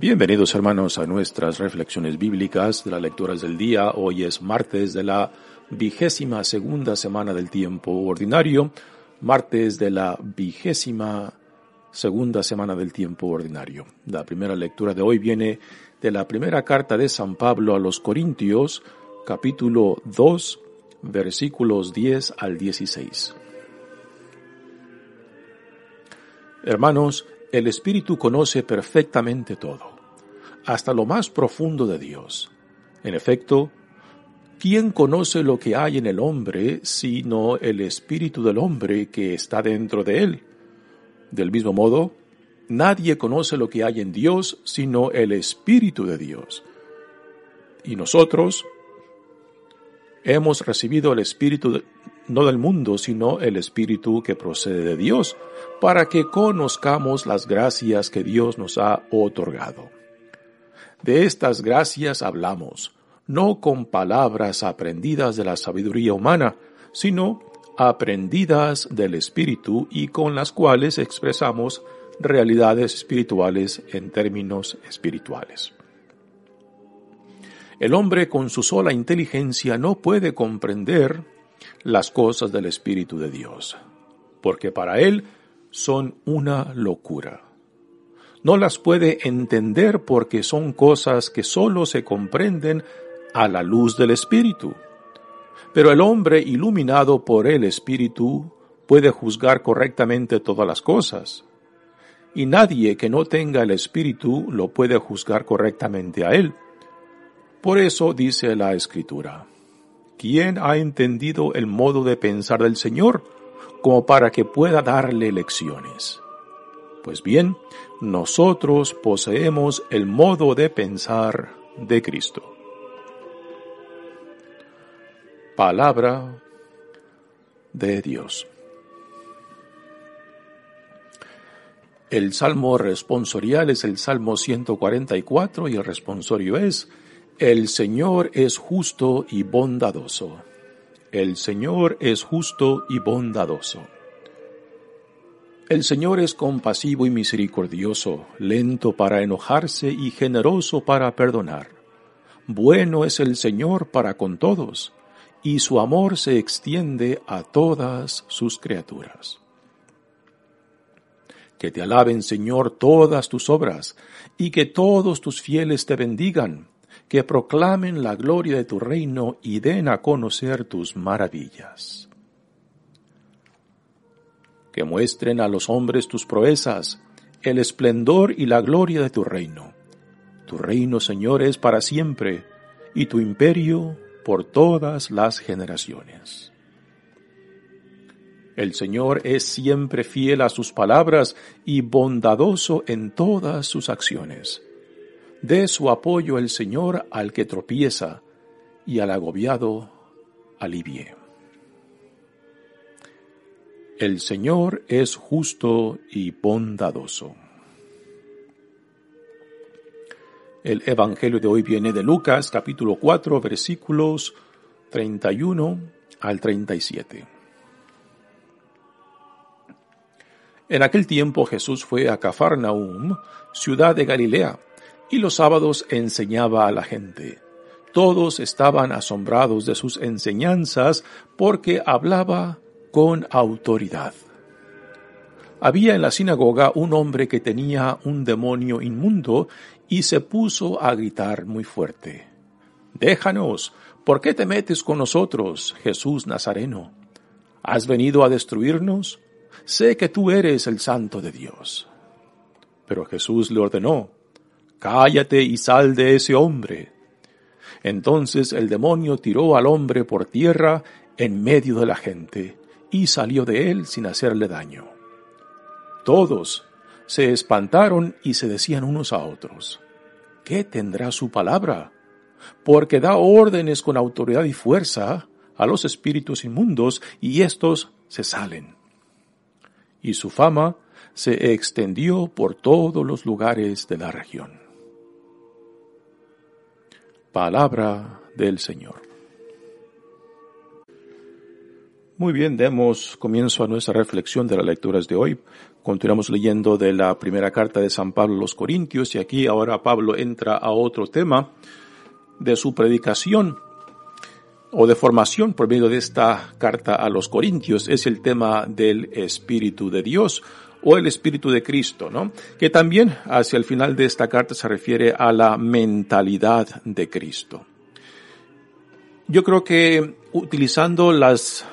Bienvenidos hermanos a nuestras reflexiones bíblicas de las lecturas del día. Hoy es martes de la vigésima segunda semana del tiempo ordinario, martes de la vigésima segunda semana del tiempo ordinario. La primera lectura de hoy viene de la primera carta de San Pablo a los Corintios, capítulo 2, versículos 10 al 16. Hermanos, el Espíritu conoce perfectamente todo, hasta lo más profundo de Dios. En efecto, ¿quién conoce lo que hay en el hombre sino el Espíritu del hombre que está dentro de él? Del mismo modo, nadie conoce lo que hay en Dios sino el Espíritu de Dios. Y nosotros hemos recibido el Espíritu no del mundo, sino el Espíritu que procede de Dios, para que conozcamos las gracias que Dios nos ha otorgado. De estas gracias hablamos, no con palabras aprendidas de la sabiduría humana, sino aprendidas del Espíritu y con las cuales expresamos realidades espirituales en términos espirituales. El hombre con su sola inteligencia no puede comprender las cosas del Espíritu de Dios, porque para él son una locura. No las puede entender porque son cosas que sólo se comprenden a la luz del Espíritu. Pero el hombre iluminado por el Espíritu puede juzgar correctamente todas las cosas, y nadie que no tenga el Espíritu lo puede juzgar correctamente a él. Por eso dice la Escritura, ¿quién ha entendido el modo de pensar del Señor como para que pueda darle lecciones? Pues bien, nosotros poseemos el modo de pensar de Cristo. Palabra de Dios. El salmo responsorial es el salmo 144 y el responsorio es el Señor es justo y bondadoso. El Señor es justo y bondadoso. El Señor es compasivo y misericordioso, lento para enojarse y generoso para perdonar. Bueno es el Señor para con todos, y su amor se extiende a todas sus criaturas. Que te alaben, Señor, todas tus obras, y que todos tus fieles te bendigan que proclamen la gloria de tu reino y den a conocer tus maravillas. Que muestren a los hombres tus proezas, el esplendor y la gloria de tu reino. Tu reino, Señor, es para siempre, y tu imperio por todas las generaciones. El Señor es siempre fiel a sus palabras y bondadoso en todas sus acciones Dé su apoyo el Señor al que tropieza y al agobiado alivie. El Señor es justo y bondadoso. El Evangelio de hoy viene de Lucas capítulo 4 versículos 31 al 37. En aquel tiempo Jesús fue a Cafarnaum, ciudad de Galilea, y los sábados enseñaba a la gente. Todos estaban asombrados de sus enseñanzas porque hablaba con autoridad. Había en la sinagoga un hombre que tenía un demonio inmundo y se puso a gritar muy fuerte. Déjanos, ¿por qué te metes con nosotros, Jesús Nazareno? ¿Has venido a destruirnos? Sé que tú eres el santo de Dios. Pero Jesús le ordenó, Cállate y sal de ese hombre. Entonces el demonio tiró al hombre por tierra en medio de la gente y salió de él sin hacerle daño. Todos se espantaron y se decían unos a otros, ¿qué tendrá su palabra? Porque da órdenes con autoridad y fuerza a los espíritus inmundos y éstos se salen. Y su fama se extendió por todos los lugares de la región. Palabra del Señor. Muy bien, demos comienzo a nuestra reflexión de las lecturas de hoy. Continuamos leyendo de la primera carta de San Pablo a los Corintios y aquí ahora Pablo entra a otro tema de su predicación o de formación por medio de esta carta a los Corintios. Es el tema del Espíritu de Dios o el Espíritu de Cristo, ¿no? Que también hacia el final de esta carta se refiere a la mentalidad de Cristo. Yo creo que utilizando las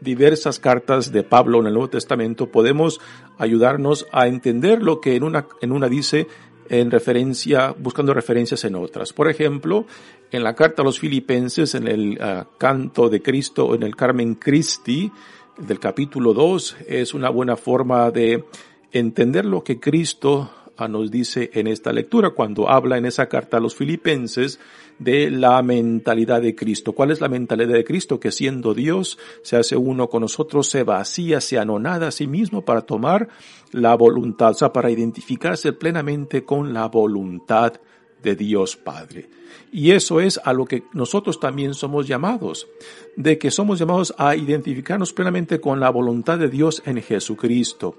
diversas cartas de Pablo en el Nuevo Testamento podemos ayudarnos a entender lo que en una, en una dice en referencia, buscando referencias en otras. Por ejemplo, en la carta a los filipenses, en el ah, canto de Cristo en el Carmen Christi del capítulo 2, es una buena forma de entender lo que Cristo ah, nos dice en esta lectura cuando habla en esa carta a los filipenses de la mentalidad de Cristo. ¿Cuál es la mentalidad de Cristo? Que siendo Dios se hace uno con nosotros, se vacía, se anonada a sí mismo para tomar la voluntad, o sea, para identificarse plenamente con la voluntad de Dios Padre. Y eso es a lo que nosotros también somos llamados, de que somos llamados a identificarnos plenamente con la voluntad de Dios en Jesucristo.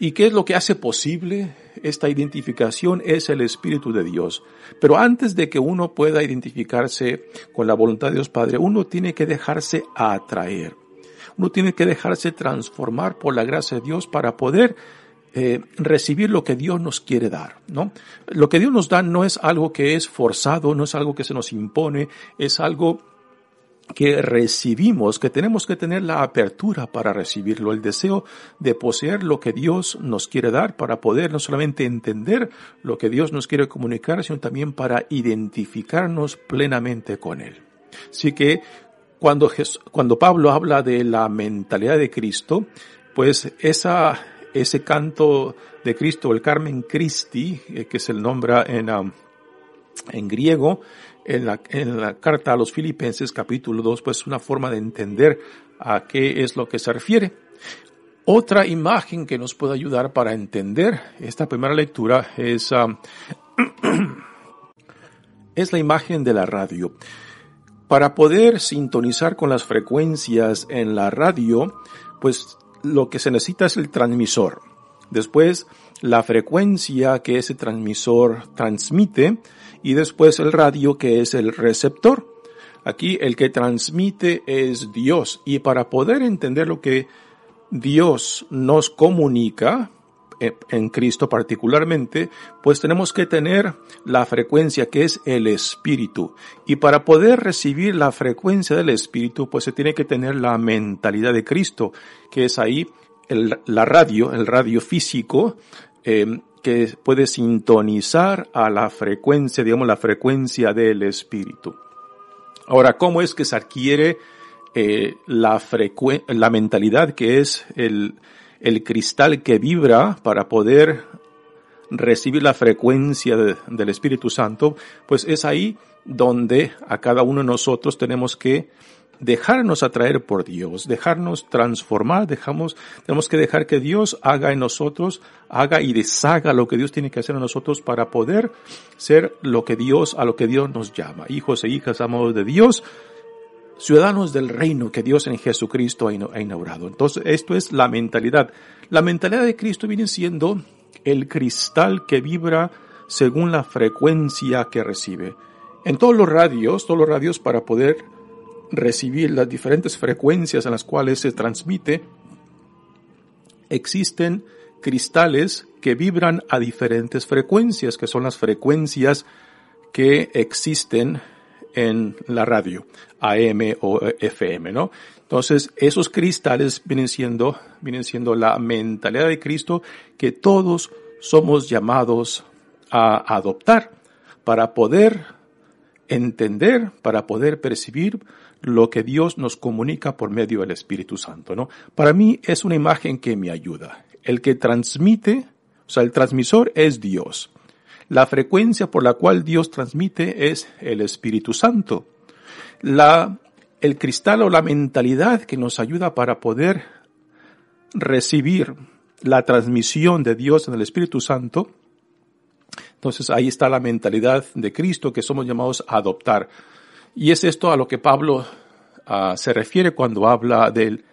¿Y qué es lo que hace posible esta identificación? Es el Espíritu de Dios. Pero antes de que uno pueda identificarse con la voluntad de Dios Padre, uno tiene que dejarse atraer. Uno tiene que dejarse transformar por la gracia de Dios para poder eh, recibir lo que Dios nos quiere dar, ¿no? Lo que Dios nos da no es algo que es forzado, no es algo que se nos impone, es algo que recibimos, que tenemos que tener la apertura para recibirlo, el deseo de poseer lo que Dios nos quiere dar para poder no solamente entender lo que Dios nos quiere comunicar, sino también para identificarnos plenamente con Él. Así que cuando, cuando Pablo habla de la mentalidad de Cristo, pues esa, ese canto de Cristo, el Carmen Christi, eh, que se nombra en, um, en griego, en la, en la carta a los filipenses capítulo 2, pues una forma de entender a qué es lo que se refiere. Otra imagen que nos puede ayudar para entender esta primera lectura es, um, es la imagen de la radio. Para poder sintonizar con las frecuencias en la radio, pues lo que se necesita es el transmisor. Después, la frecuencia que ese transmisor transmite y después el radio que es el receptor. Aquí el que transmite es Dios y para poder entender lo que Dios nos comunica, en Cristo particularmente, pues tenemos que tener la frecuencia que es el Espíritu. Y para poder recibir la frecuencia del Espíritu, pues se tiene que tener la mentalidad de Cristo, que es ahí la radio, el radio físico, eh, que puede sintonizar a la frecuencia, digamos, la frecuencia del espíritu. Ahora, ¿cómo es que se adquiere eh, la, la mentalidad que es el, el cristal que vibra para poder recibir la frecuencia del Espíritu Santo? Pues es ahí donde a cada uno de nosotros tenemos que dejarnos atraer por Dios, dejarnos transformar, dejamos, tenemos que dejar que Dios haga en nosotros, haga y deshaga lo que Dios tiene que hacer en nosotros para poder ser lo que Dios, a lo que Dios nos llama. Hijos e hijas amados de Dios, ciudadanos del reino que Dios en Jesucristo ha inaugurado. Entonces, esto es la mentalidad. La mentalidad de Cristo viene siendo el cristal que vibra según la frecuencia que recibe. En todos los radios, todos los radios para poder recibir las diferentes frecuencias en las cuales se transmite, existen cristales que vibran a diferentes frecuencias, que son las frecuencias que existen en la radio, AM o FM, ¿no? Entonces, esos cristales vienen siendo, vienen siendo la mentalidad de Cristo que todos somos llamados a adoptar para poder entender, para poder percibir lo que Dios nos comunica por medio del Espíritu Santo, ¿no? Para mí es una imagen que me ayuda. El que transmite, o sea, el transmisor es Dios. La frecuencia por la cual Dios transmite es el Espíritu Santo. La, el cristal o la mentalidad que nos ayuda para poder recibir la transmisión de Dios en el Espíritu Santo. Entonces ahí está la mentalidad de Cristo que somos llamados a adoptar. Y es esto a lo que Pablo uh, se refiere cuando habla del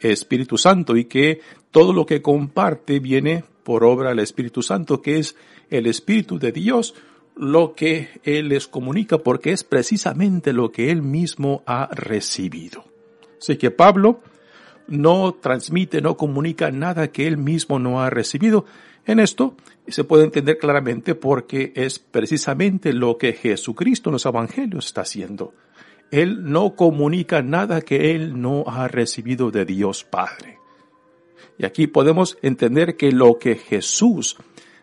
Espíritu Santo y que todo lo que comparte viene por obra del Espíritu Santo, que es el Espíritu de Dios lo que Él les comunica porque es precisamente lo que Él mismo ha recibido. Así que Pablo no transmite, no comunica nada que Él mismo no ha recibido. En esto se puede entender claramente porque es precisamente lo que Jesucristo en los Evangelios está haciendo. Él no comunica nada que Él no ha recibido de Dios Padre. Y aquí podemos entender que lo que Jesús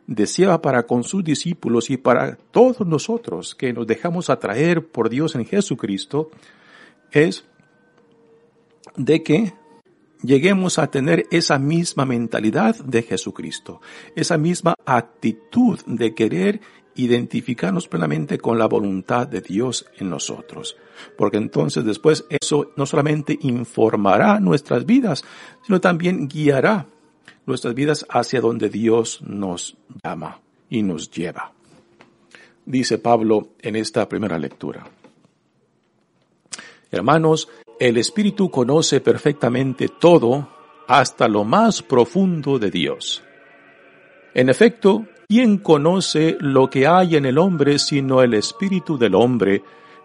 deseaba para con sus discípulos y para todos nosotros que nos dejamos atraer por Dios en Jesucristo es de que lleguemos a tener esa misma mentalidad de Jesucristo, esa misma actitud de querer identificarnos plenamente con la voluntad de Dios en nosotros. Porque entonces después eso no solamente informará nuestras vidas, sino también guiará nuestras vidas hacia donde Dios nos llama y nos lleva. Dice Pablo en esta primera lectura. Hermanos, el Espíritu conoce perfectamente todo hasta lo más profundo de Dios. En efecto, ¿quién conoce lo que hay en el hombre sino el Espíritu del hombre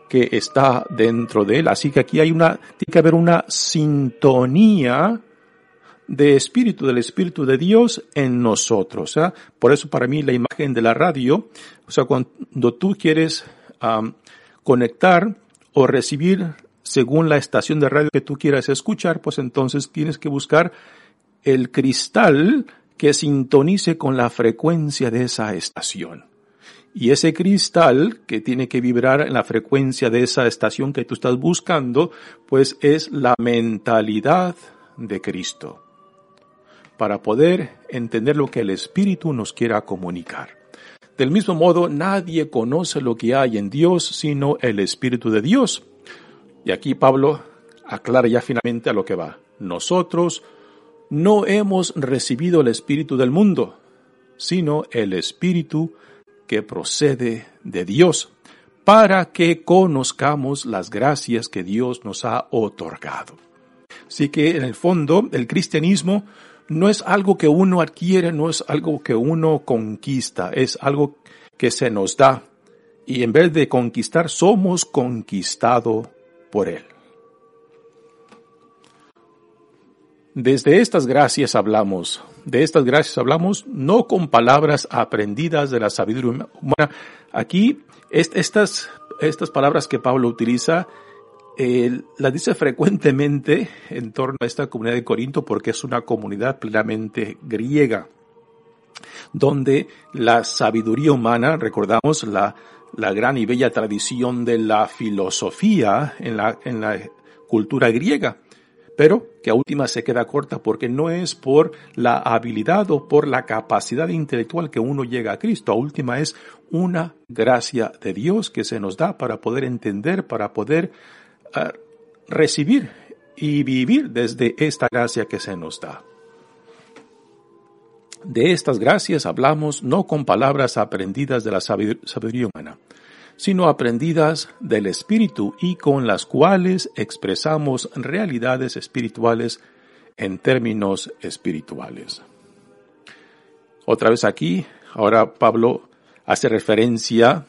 que está dentro de él? Así que aquí hay una, tiene que haber una sintonía de espíritu, del espíritu de Dios en nosotros. ¿eh? Por eso para mí la imagen de la radio, o sea, cuando tú quieres conectar o recibir según la estación de radio que tú quieras escuchar, pues entonces tienes que buscar el cristal que sintonice con la frecuencia de esa estación. Y ese cristal que tiene que vibrar en la frecuencia de esa estación que tú estás buscando, pues es la mentalidad de Cristo para poder entender lo que el Espíritu nos quiera comunicar. Del mismo modo, nadie conoce lo que hay en Dios sino el Espíritu de Dios. Y aquí Pablo aclara ya finalmente a lo que va. Nosotros no hemos recibido el Espíritu del mundo, sino el Espíritu que procede de Dios, para que conozcamos las gracias que Dios nos ha otorgado. Así que en el fondo el cristianismo no es algo que uno adquiere, no es algo que uno conquista, es algo que se nos da. Y en vez de conquistar, somos conquistados por Él. Desde estas gracias hablamos, de estas gracias hablamos no con palabras aprendidas de la sabiduría humana. Aquí, estas, estas palabras que Pablo utiliza eh, la dice frecuentemente en torno a esta comunidad de Corinto porque es una comunidad plenamente griega, donde la sabiduría humana, recordamos la, la gran y bella tradición de la filosofía en la, en la cultura griega, pero que a última se queda corta porque no es por la habilidad o por la capacidad intelectual que uno llega a Cristo, a última es una gracia de Dios que se nos da para poder entender, para poder recibir y vivir desde esta gracia que se nos da. De estas gracias hablamos no con palabras aprendidas de la sabiduría humana, sino aprendidas del Espíritu y con las cuales expresamos realidades espirituales en términos espirituales. Otra vez aquí, ahora Pablo hace referencia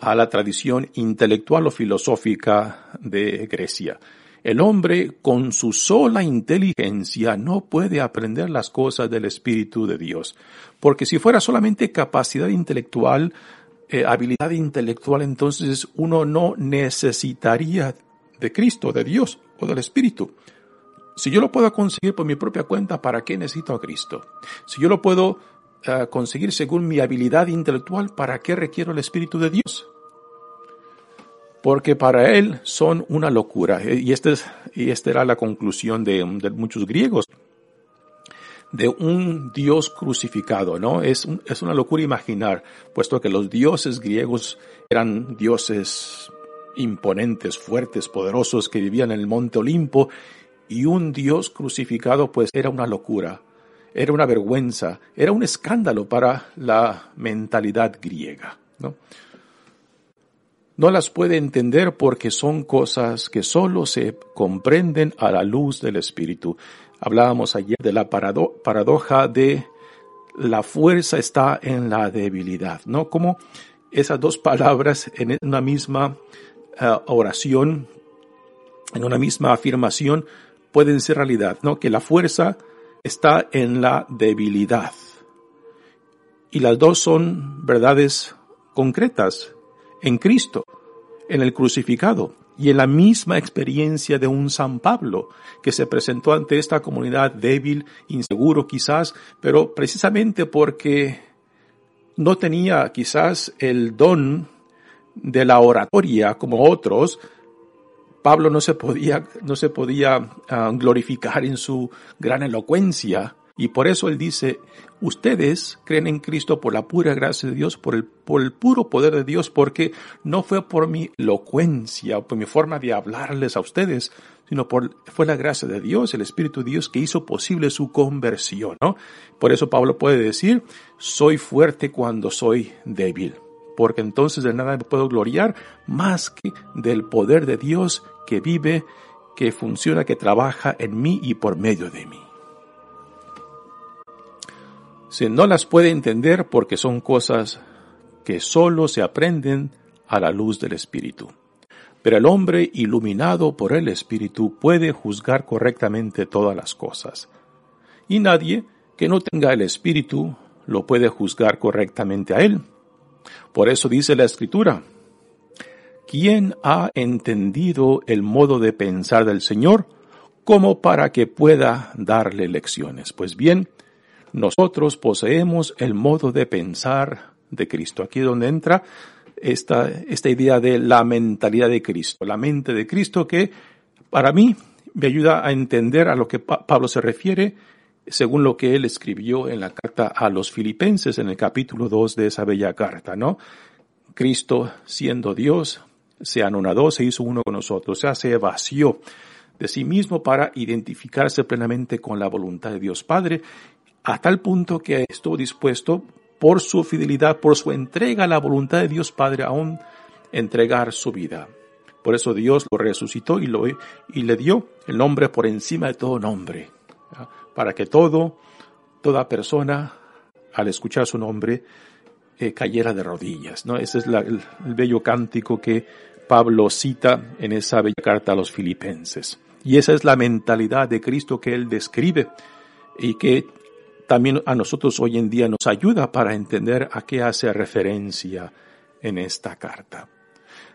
a la tradición intelectual o filosófica de Grecia. El hombre con su sola inteligencia no puede aprender las cosas del Espíritu de Dios, porque si fuera solamente capacidad intelectual, eh, habilidad intelectual, entonces uno no necesitaría de Cristo, de Dios o del Espíritu. Si yo lo puedo conseguir por mi propia cuenta, ¿para qué necesito a Cristo? Si yo lo puedo conseguir según mi habilidad intelectual, ¿para qué requiero el Espíritu de Dios? porque para él son una locura. Y, este es, y esta era la conclusión de, muchos griegos, de un Dios crucificado, ¿no? Es, es una locura imaginar, puesto que los dioses griegos eran dioses imponentes, fuertes, poderosos, que vivían en el monte Olimpo, y un Dios crucificado pues era una locura, era una vergüenza, era un escándalo para la mentalidad griega, ¿no? no las puede entender porque son cosas que solo se comprenden a la luz del Espíritu. Hablábamos ayer de la paradoja de la fuerza está en la debilidad, ¿no? Como esas dos palabras en una misma eh, oración, en una misma afirmación, pueden ser realidad, ¿no? Que la fuerza está en la debilidad. Y las dos son verdades concretas en Cristo, en el crucificado y en la misma experiencia de un San Pablo que se presentó ante esta comunidad débil, inseguro quizás, pero precisamente porque no tenía quizás el don de la oratoria como otros, Pablo no se podía, no se podía ah, glorificar en su gran elocuencia y por eso él dice, ustedes creen en Cristo por la pura gracia de Dios, por el, por el puro poder de Dios, porque no fue por mi elocuencia por mi forma de hablarles a ustedes, sino por, fue la gracia de Dios, el Espíritu de Dios que hizo posible su conversión, ¿no? Por eso Pablo puede decir, soy fuerte cuando soy débil, porque entonces de nada me puedo gloriar más que del poder de Dios que vive, que funciona, que trabaja en mí y por medio de mí se no las puede entender porque son cosas que solo se aprenden a la luz del Espíritu. Pero el hombre iluminado por el Espíritu puede juzgar correctamente todas las cosas. Y nadie que no tenga el Espíritu lo puede juzgar correctamente a él. Por eso dice la Escritura, ¿quién ha entendido el modo de pensar del Señor como para que pueda darle lecciones? Pues bien, nosotros poseemos el modo de pensar de Cristo. Aquí es donde entra esta, esta idea de la mentalidad de Cristo, la mente de Cristo que para mí me ayuda a entender a lo que Pablo se refiere según lo que él escribió en la carta a los filipenses en el capítulo 2 de esa bella carta, ¿no? Cristo siendo Dios se anonadó, se hizo uno con nosotros, o sea, se vació de sí mismo para identificarse plenamente con la voluntad de Dios Padre a tal punto que estuvo dispuesto por su fidelidad, por su entrega a la voluntad de Dios Padre, aún entregar su vida. Por eso Dios lo resucitó y, lo, y le dio el nombre por encima de todo nombre, para que todo, toda persona, al escuchar su nombre, eh, cayera de rodillas. ¿no? Ese es el, el bello cántico que Pablo cita en esa bella carta a los filipenses. Y esa es la mentalidad de Cristo que él describe y que también a nosotros hoy en día nos ayuda para entender a qué hace referencia en esta carta.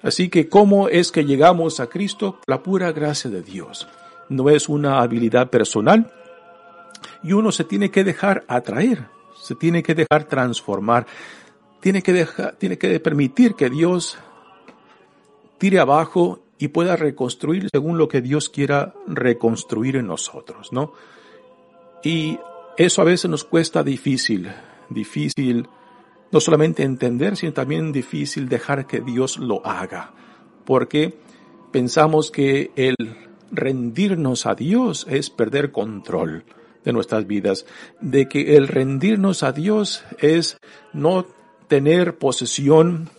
Así que, ¿cómo es que llegamos a Cristo? La pura gracia de Dios. No es una habilidad personal y uno se tiene que dejar atraer, se tiene que dejar transformar, tiene que dejar, tiene que permitir que Dios tire abajo y pueda reconstruir según lo que Dios quiera reconstruir en nosotros, ¿no? Y eso a veces nos cuesta difícil, difícil no solamente entender, sino también difícil dejar que Dios lo haga, porque pensamos que el rendirnos a Dios es perder control de nuestras vidas, de que el rendirnos a Dios es no tener posesión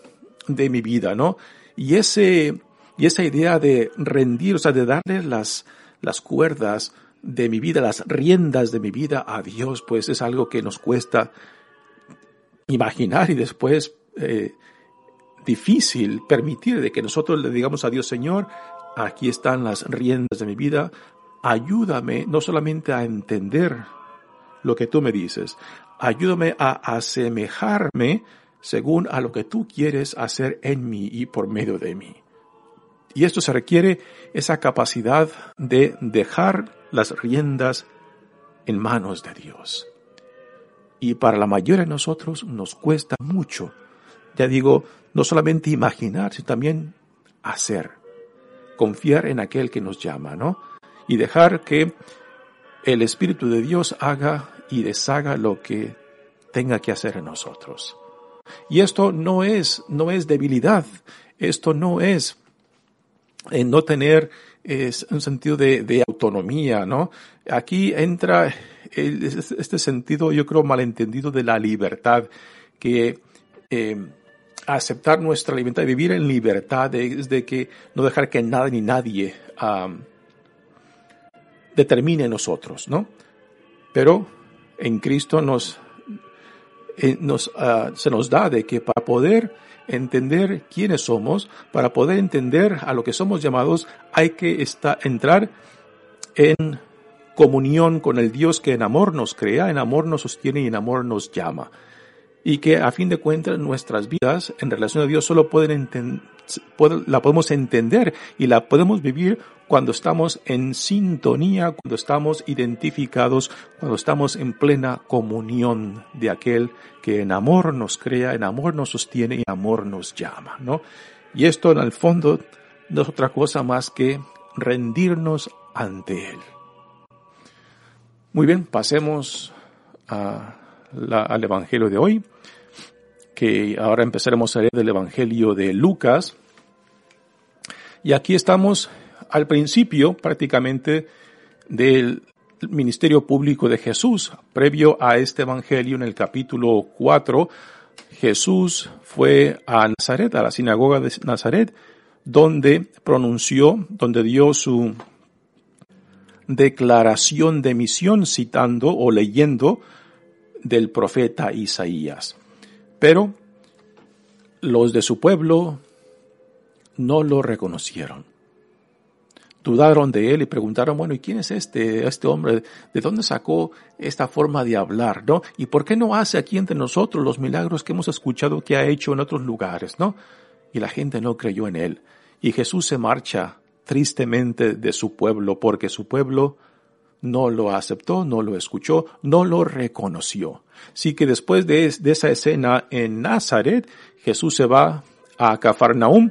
de mi vida, ¿no? Y ese, y esa idea de rendir, o sea, de darle las, las cuerdas de mi vida, las riendas de mi vida a Dios, pues es algo que nos cuesta imaginar y después eh, difícil permitir de que nosotros le digamos a Dios, Señor, aquí están las riendas de mi vida, ayúdame no solamente a entender lo que tú me dices, ayúdame a asemejarme según a lo que tú quieres hacer en mí y por medio de mí. Y esto se requiere esa capacidad de dejar las riendas en manos de Dios. Y para la mayoría de nosotros nos cuesta mucho, ya digo, no solamente imaginar, sino también hacer, confiar en aquel que nos llama, ¿no? Y dejar que el Espíritu de Dios haga y deshaga lo que tenga que hacer en nosotros. Y esto no es, no es debilidad, esto no es en no tener un sentido de, de, autonomía, ¿no? Aquí entra este sentido, yo creo, malentendido de la libertad, que eh, aceptar nuestra libertad, vivir en libertad, es de que no dejar que nada ni nadie determine nosotros, ¿no? Pero en Cristo nos, eh, nos uh, se nos da de que para poder entender quiénes somos, para poder entender a lo que somos llamados, hay que estar, entrar en comunión con el Dios que en amor nos crea, en amor nos sostiene y en amor nos llama. Y que a fin de cuentas nuestras vidas en relación a Dios solo pueden la podemos entender y la podemos vivir cuando estamos en sintonía, cuando estamos identificados, cuando estamos en plena comunión de aquel que en amor nos crea, en amor nos sostiene y en amor nos llama, ¿no? Y esto en el fondo no es otra cosa más que rendirnos ante Él. Muy bien, pasemos al Evangelio de hoy, que ahora empezaremos a leer del Evangelio de Lucas. Y aquí estamos al principio prácticamente del ministerio público de Jesús. Previo a este Evangelio, en el capítulo 4, Jesús fue a Nazaret, a la sinagoga de Nazaret, donde pronunció, donde dio su declaración de misión citando o leyendo del profeta Isaías. Pero los de su pueblo no lo reconocieron. Dudaron de él y preguntaron, bueno, ¿y quién es este, este hombre? ¿De dónde sacó esta forma de hablar, no? ¿Y por qué no hace aquí entre nosotros los milagros que hemos escuchado que ha hecho en otros lugares, no? Y la gente no creyó en él. Y Jesús se marcha tristemente de su pueblo porque su pueblo no lo aceptó, no lo escuchó, no lo reconoció. Así que después de, esa escena en Nazaret, Jesús se va a Cafarnaúm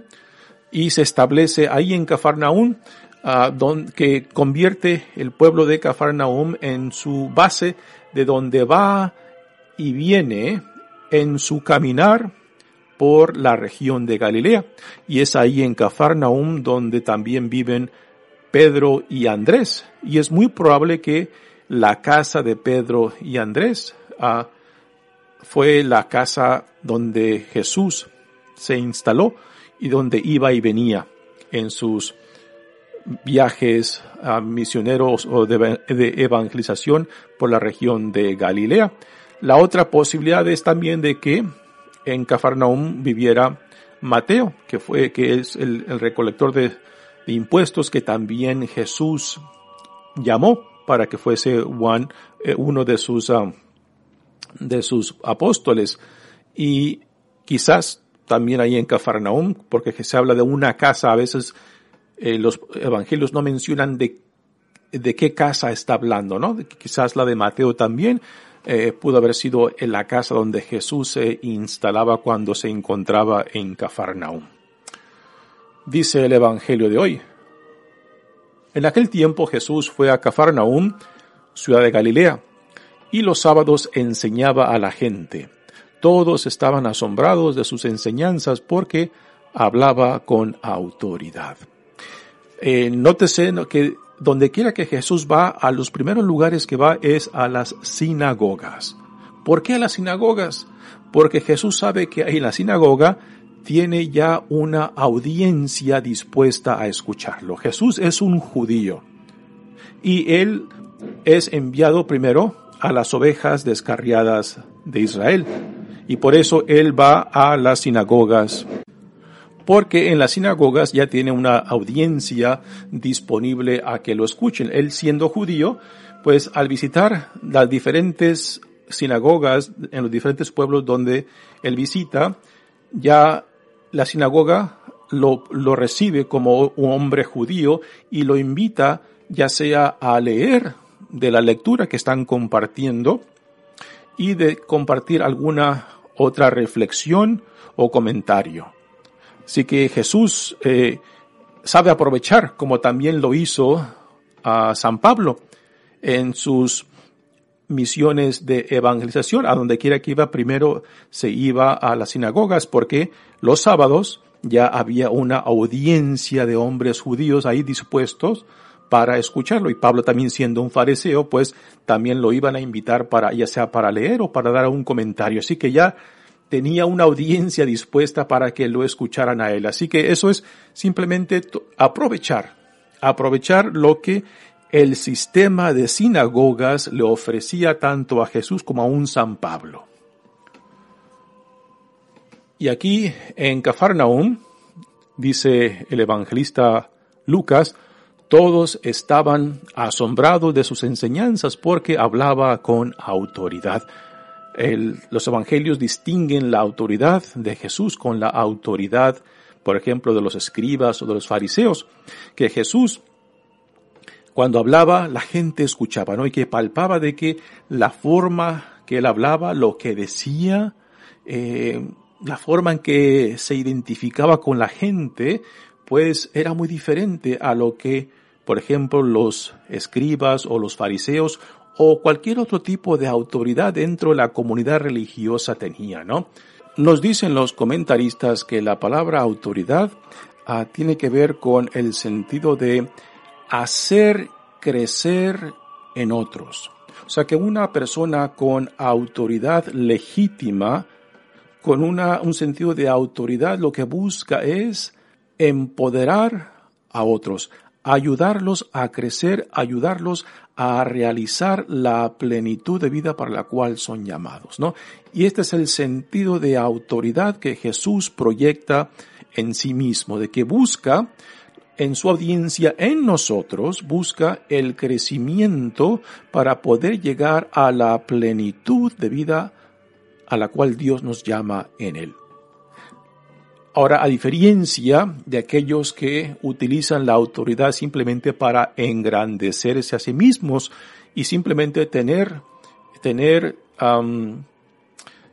y se establece ahí en Cafarnaúm, donde, que convierte el pueblo de Cafarnaúm en su base de donde va y viene en su caminar por la región de Galilea. Y es ahí en Cafarnaum donde también viven Pedro y Andrés. Y es muy probable que la casa de Pedro y Andrés ah, fue la casa donde Jesús se instaló y donde iba y venía en sus viajes a misioneros o de, evangelización por la región de Galilea. La otra posibilidad es también de que en Cafarnaum viviera Mateo, que fue, que es el, recolector de, impuestos que también Jesús llamó para que fuese eh, uno de sus, ah, de sus apóstoles. Y quizás también ahí en Cafarnaum, porque se habla de una casa, a veces eh, los evangelios no mencionan de, de qué casa está hablando, ¿no? Quizás la de Mateo también, eh, pudo haber sido en la casa donde Jesús se instalaba cuando se encontraba en Cafarnaum. Dice el Evangelio de hoy. En aquel tiempo Jesús fue a Cafarnaum, ciudad de Galilea, y los sábados enseñaba a la gente. Todos estaban asombrados de sus enseñanzas porque hablaba con autoridad. Eh, nótese que donde quiera que Jesús va, a los primeros lugares que va es a las sinagogas. ¿Por qué a las sinagogas? Porque Jesús sabe que en la sinagoga tiene ya una audiencia dispuesta a escucharlo. Jesús es un judío y él es enviado primero a las ovejas descarriadas de Israel y por eso él va a las sinagogas porque en las sinagogas ya tiene una audiencia disponible a que lo escuchen. Él siendo judío, pues al visitar las diferentes sinagogas en los diferentes pueblos donde él visita, ya la sinagoga lo, lo recibe como un hombre judío y lo invita ya sea a leer de la lectura que están compartiendo y de compartir alguna otra reflexión o comentario. Así que Jesús eh, sabe aprovechar, como también lo hizo a San Pablo en sus misiones de evangelización, a donde quiera que iba, primero se iba a las sinagogas, porque los sábados ya había una audiencia de hombres judíos ahí dispuestos para escucharlo. Y Pablo también siendo un fariseo, pues también lo iban a invitar para, ya sea para leer o para dar un comentario. Así que ya tenía una audiencia dispuesta para que lo escucharan a él. Así que eso es simplemente aprovechar, aprovechar lo que el sistema de sinagogas le ofrecía tanto a Jesús como a un San Pablo. Y aquí en Cafarnaum, dice el evangelista Lucas, todos estaban asombrados de sus enseñanzas porque hablaba con autoridad. los evangelios distinguen la autoridad de Jesús con la autoridad, por ejemplo, de los escribas o de los fariseos, que Jesús cuando hablaba la gente escuchaba, ¿no? Y que palpaba de que la forma que él hablaba, lo que decía, eh, la forma en que se identificaba con la gente, pues era muy diferente a lo que, por ejemplo, los escribas o los fariseos o cualquier otro tipo de autoridad dentro de la comunidad religiosa tenía, ¿no? Nos dicen los comentaristas que la palabra autoridad ah, tiene que ver con el sentido de hacer crecer en otros. O sea que una persona con autoridad legítima, con una, un sentido de autoridad, lo que busca es empoderar a otros, ayudarlos a crecer, ayudarlos a realizar la plenitud de vida para la cual son llamados, ¿no? Y este es el sentido de autoridad que Jesús proyecta en sí mismo, de que busca en su audiencia en nosotros, busca el crecimiento para poder llegar a la plenitud de vida a la cual Dios nos llama en él. Ahora, a diferencia de aquellos que utilizan la autoridad simplemente para engrandecerse a sí mismos y simplemente tener, tener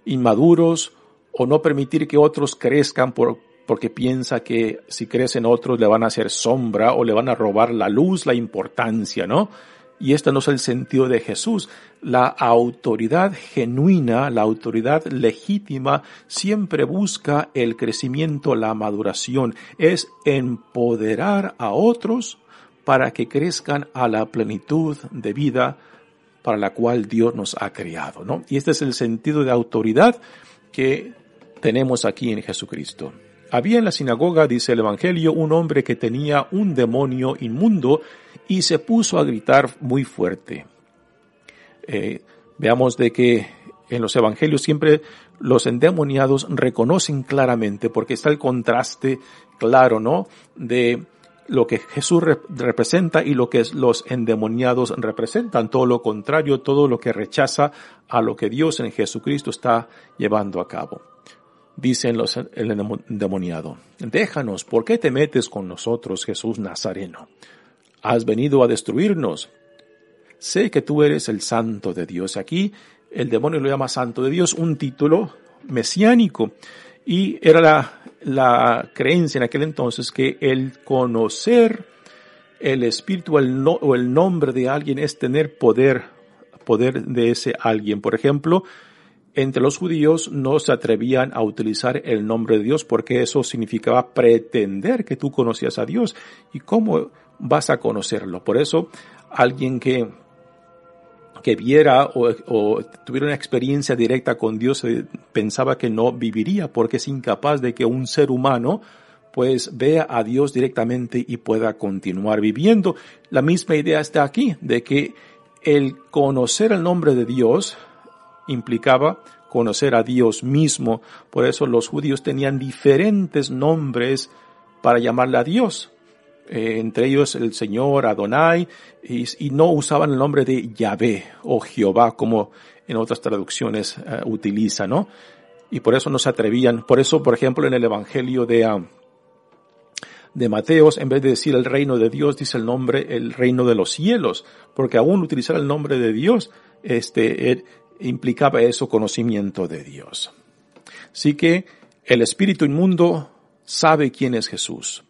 inmaduros o no permitir que otros crezcan por, porque piensa que si crecen otros le van a hacer sombra o le van a robar la luz, la importancia, ¿no? Y este no es el sentido de Jesús. La autoridad genuina, la autoridad legítima, siempre busca el crecimiento, la maduración. Es empoderar a otros para que crezcan a la plenitud de vida para la cual Dios nos ha creado, ¿no? Y este es el sentido de autoridad que tenemos aquí en Jesucristo. Había en la sinagoga, dice el Evangelio, un hombre que tenía un demonio inmundo y se puso a gritar muy fuerte. Eh, veamos de que en los Evangelios siempre los endemoniados reconocen claramente, porque está el contraste claro, ¿no? De lo que Jesús representa y lo que los endemoniados representan, todo lo contrario, todo lo que rechaza a lo que Dios en Jesucristo está llevando a cabo dicen los, el endemoniado, déjanos, ¿por qué te metes con nosotros, Jesús Nazareno? Has venido a destruirnos. Sé que tú eres el santo de Dios. Aquí el demonio lo llama santo de Dios, un título mesiánico. Y era la, la creencia en aquel entonces que el conocer el espíritu el o el nombre de alguien es tener poder, poder de ese alguien. Por ejemplo, entre los judíos no se atrevían a utilizar el nombre de Dios porque eso significaba pretender que tú conocías a Dios. ¿Y cómo vas a conocerlo? Por eso, alguien que, que viera o, tuviera una experiencia directa con Dios eh, pensaba que no viviría porque es incapaz de que un ser humano pues vea a Dios directamente y pueda continuar viviendo. La misma idea está aquí, de que el conocer el nombre de Dios implicaba conocer a Dios mismo. Por eso los judíos tenían diferentes nombres para llamarle a Dios. Eh, entre ellos el Señor, Adonai, y, no usaban el nombre de Yahvé o Jehová como en otras traducciones uh, utiliza, ¿no? Y por eso no se atrevían. Por eso, por ejemplo, en el Evangelio de, uh, de Mateos, en vez de decir el reino de Dios, dice el nombre el reino de los cielos, porque aún utilizar el nombre de Dios, este, implicaba eso conocimiento de Dios. Así que el espíritu inmundo sabe quién es Jesús.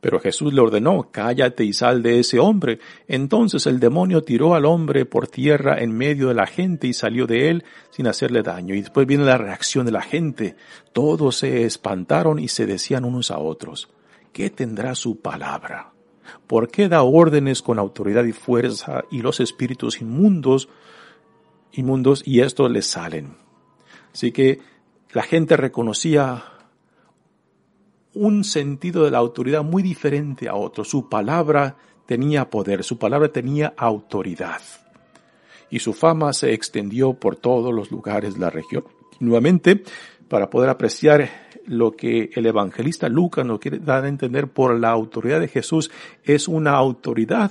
Pero Jesús le ordenó, cállate y sal de ese hombre. Entonces el demonio tiró al hombre por tierra en medio de la gente y salió de él sin hacerle daño. Y después viene la reacción de la gente. Todos se espantaron y se decían unos a otros, ¿qué tendrá su palabra? ¿Por qué da órdenes con autoridad y fuerza y los espíritus inmundos, inmundos y estos les salen? Así que la gente reconocía un sentido de la autoridad muy diferente a otro. Su palabra tenía poder, su palabra tenía autoridad. Y su fama se extendió por todos los lugares de la región. Nuevamente, para poder apreciar lo que el evangelista Lucas nos quiere dar a entender por la autoridad de Jesús, es una autoridad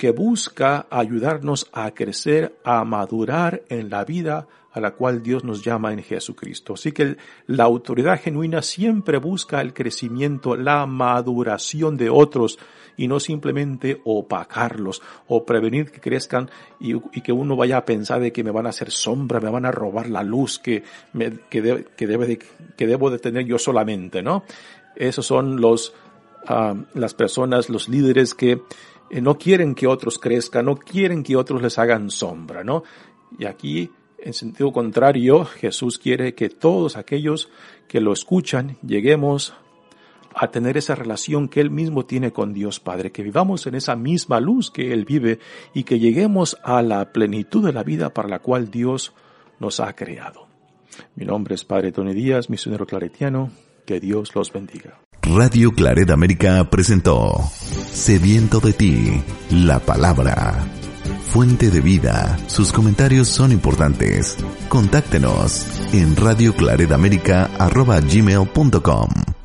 que busca ayudarnos a crecer, a madurar en la vida a la cual Dios nos llama en Jesucristo. Así que la autoridad genuina siempre busca el crecimiento, la maduración de otros y no simplemente opacarlos o prevenir que crezcan y, que uno vaya a pensar de que me van a hacer sombra, me van a robar la luz que, que, que, debo de tener yo solamente, ¿no? Esos son los, ah, las personas, los líderes que no quieren que otros crezcan, no quieren que otros les hagan sombra, ¿no? Y aquí en sentido contrario, Jesús quiere que todos aquellos que lo escuchan lleguemos a tener esa relación que Él mismo tiene con Dios Padre, que vivamos en esa misma luz que Él vive y que lleguemos a la plenitud de la vida para la cual Dios nos ha creado. Mi nombre es Padre Tony Díaz, misionero claretiano. Que Dios los bendiga. Radio Claret América presentó Sediento de ti, la palabra fuente de vida. Sus comentarios son importantes. Contáctenos en radioclaredamerica.gmail.com